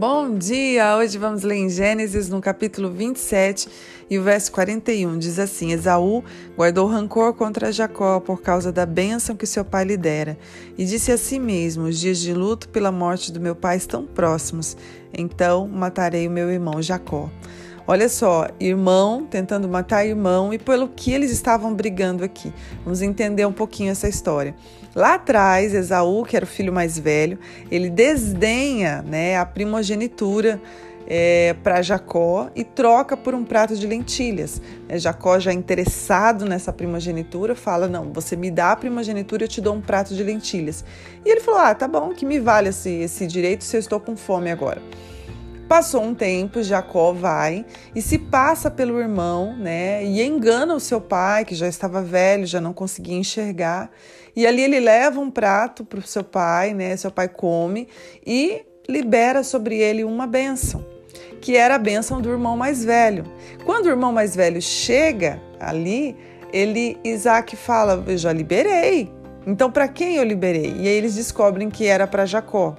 bom dia! Hoje vamos ler em Gênesis, no capítulo 27 e o verso 41. Diz assim: Esaú guardou rancor contra Jacó por causa da bênção que seu pai lhe dera, e disse a si mesmo: Os dias de luto pela morte do meu pai estão próximos, então matarei o meu irmão Jacó. Olha só, irmão tentando matar irmão e pelo que eles estavam brigando aqui. Vamos entender um pouquinho essa história. Lá atrás, Esaú, que era o filho mais velho, ele desdenha né, a primogenitura é, para Jacó e troca por um prato de lentilhas. É, Jacó, já interessado nessa primogenitura, fala: Não, você me dá a primogenitura, eu te dou um prato de lentilhas. E ele falou: Ah, tá bom, que me vale esse, esse direito se eu estou com fome agora. Passou um tempo, Jacó vai e se passa pelo irmão, né? E engana o seu pai, que já estava velho, já não conseguia enxergar. E ali ele leva um prato para o seu pai, né? Seu pai come e libera sobre ele uma bênção, que era a bênção do irmão mais velho. Quando o irmão mais velho chega ali, ele Isaac fala: Eu já liberei. Então, para quem eu liberei? E aí eles descobrem que era para Jacó.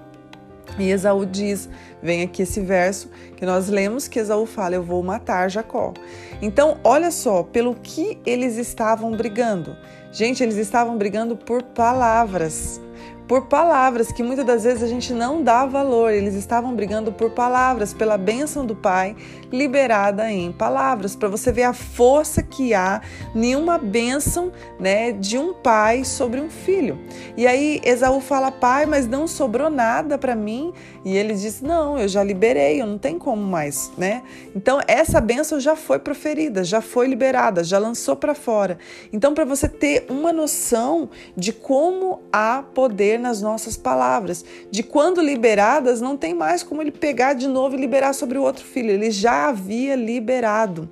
E Esaú diz: vem aqui esse verso que nós lemos que Esaú fala: Eu vou matar Jacó. Então, olha só, pelo que eles estavam brigando. Gente, eles estavam brigando por palavras por palavras que muitas das vezes a gente não dá valor. Eles estavam brigando por palavras, pela bênção do Pai liberada em palavras, para você ver a força que há em uma bênção né, de um pai sobre um filho. E aí Esaú fala, pai, mas não sobrou nada para mim. E ele diz, não, eu já liberei, eu não tenho como mais, né? Então essa bênção já foi proferida, já foi liberada, já lançou para fora. Então para você ter uma noção de como há poder nas nossas palavras, de quando liberadas, não tem mais como ele pegar de novo e liberar sobre o outro filho, ele já havia liberado.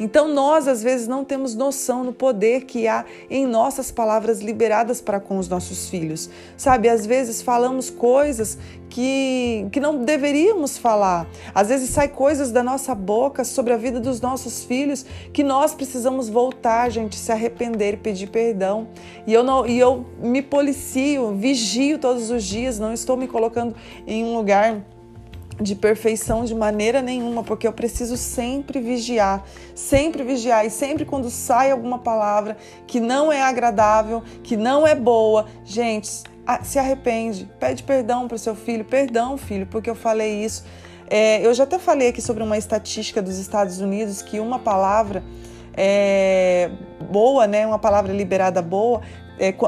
Então nós às vezes não temos noção no poder que há em nossas palavras liberadas para com os nossos filhos. Sabe, às vezes falamos coisas que, que não deveríamos falar. Às vezes sai coisas da nossa boca sobre a vida dos nossos filhos que nós precisamos voltar, gente, se arrepender e pedir perdão. E eu não e eu me policio, vigio todos os dias, não estou me colocando em um lugar de perfeição de maneira nenhuma, porque eu preciso sempre vigiar, sempre vigiar e sempre quando sai alguma palavra que não é agradável, que não é boa, gente, se arrepende, pede perdão para o seu filho, perdão, filho, porque eu falei isso. É, eu já até falei aqui sobre uma estatística dos Estados Unidos que uma palavra é, boa, né, uma palavra liberada boa,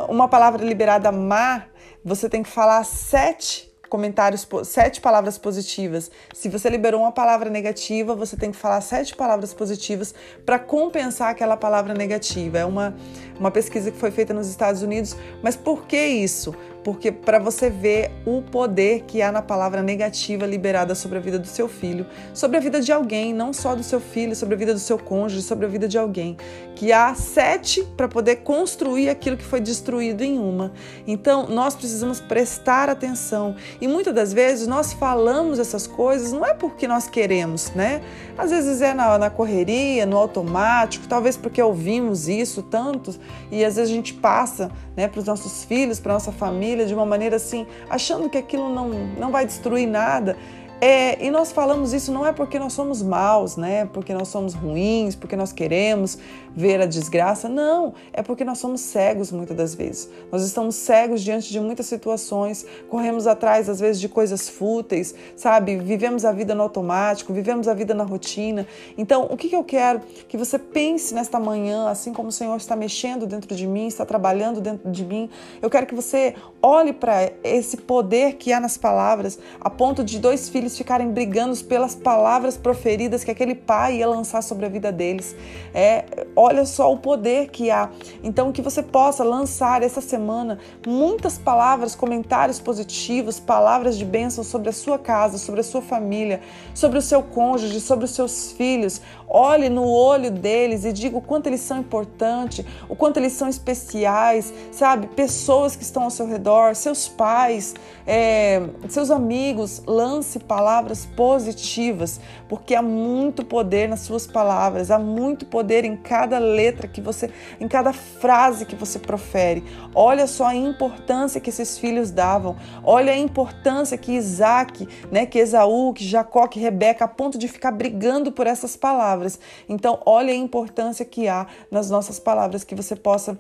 uma palavra liberada má, você tem que falar sete comentários, sete palavras positivas. Se você liberou uma palavra negativa, você tem que falar sete palavras positivas para compensar aquela palavra negativa. É uma, uma pesquisa que foi feita nos Estados Unidos. Mas por que isso? Porque para você ver o poder que há na palavra negativa liberada sobre a vida do seu filho, sobre a vida de alguém, não só do seu filho, sobre a vida do seu cônjuge, sobre a vida de alguém, que há sete para poder construir aquilo que foi destruído em uma. Então, nós precisamos prestar atenção e muitas das vezes nós falamos essas coisas não é porque nós queremos, né? Às vezes é na, na correria, no automático, talvez porque ouvimos isso tanto e às vezes a gente passa, né, para os nossos filhos, para nossa família família de uma maneira assim, achando que aquilo não, não vai destruir nada. É, e nós falamos isso não é porque nós somos maus, né? Porque nós somos ruins, porque nós queremos ver a desgraça. Não, é porque nós somos cegos muitas das vezes. Nós estamos cegos diante de muitas situações, corremos atrás às vezes de coisas fúteis, sabe? Vivemos a vida no automático, vivemos a vida na rotina. Então, o que, que eu quero? Que você pense nesta manhã, assim como o Senhor está mexendo dentro de mim, está trabalhando dentro de mim. Eu quero que você olhe para esse poder que há nas palavras, a ponto de dois filhos eles ficarem brigando pelas palavras proferidas que aquele pai ia lançar sobre a vida deles. É, olha só o poder que há. Então, que você possa lançar essa semana muitas palavras, comentários positivos, palavras de bênção sobre a sua casa, sobre a sua família, sobre o seu cônjuge, sobre os seus filhos. Olhe no olho deles e diga o quanto eles são importantes, o quanto eles são especiais, sabe? Pessoas que estão ao seu redor, seus pais, é, seus amigos, lance palavras palavras positivas, porque há muito poder nas suas palavras, há muito poder em cada letra que você, em cada frase que você profere. Olha só a importância que esses filhos davam. Olha a importância que Isaac, né, que Esaú, que Jacó, que Rebeca, a ponto de ficar brigando por essas palavras. Então, olha a importância que há nas nossas palavras, que você possa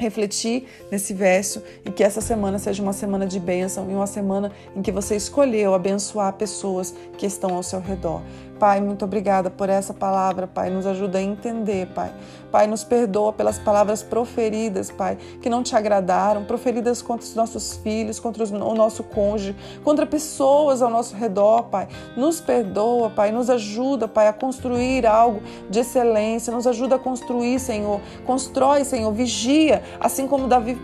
refletir nesse verso e que essa semana seja uma semana de bênção e uma semana em que você escolheu abençoar pessoas que estão ao seu redor. Pai, muito obrigada por essa palavra, Pai. Nos ajuda a entender, Pai. Pai, nos perdoa pelas palavras proferidas, Pai, que não te agradaram, proferidas contra os nossos filhos, contra o nosso cônjuge, contra pessoas ao nosso redor, Pai. Nos perdoa, Pai. Nos ajuda, Pai, a construir algo de excelência. Nos ajuda a construir, Senhor. Constrói, Senhor. Vigia, assim como Davi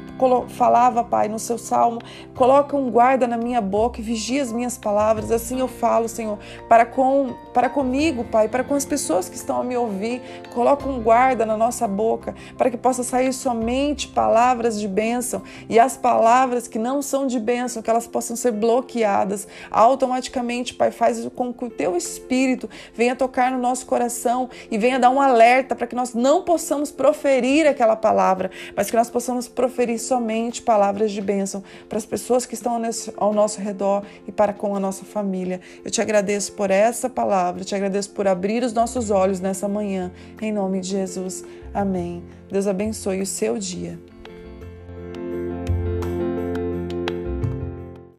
falava, Pai, no seu salmo. Coloca um guarda na minha boca e vigia as minhas palavras. Assim eu falo, Senhor, para com para comigo, Pai, para com as pessoas que estão a me ouvir. Coloca um guarda na nossa boca para que possa sair somente palavras de bênção e as palavras que não são de bênção, que elas possam ser bloqueadas automaticamente, Pai. Faz com que o teu espírito venha tocar no nosso coração e venha dar um alerta para que nós não possamos proferir aquela palavra, mas que nós possamos proferir somente palavras de bênção para as pessoas que estão ao nosso redor e para com a nossa família. Eu te agradeço por essa palavra. Te agradeço por abrir os nossos olhos nessa manhã. Em nome de Jesus. Amém. Deus abençoe o seu dia.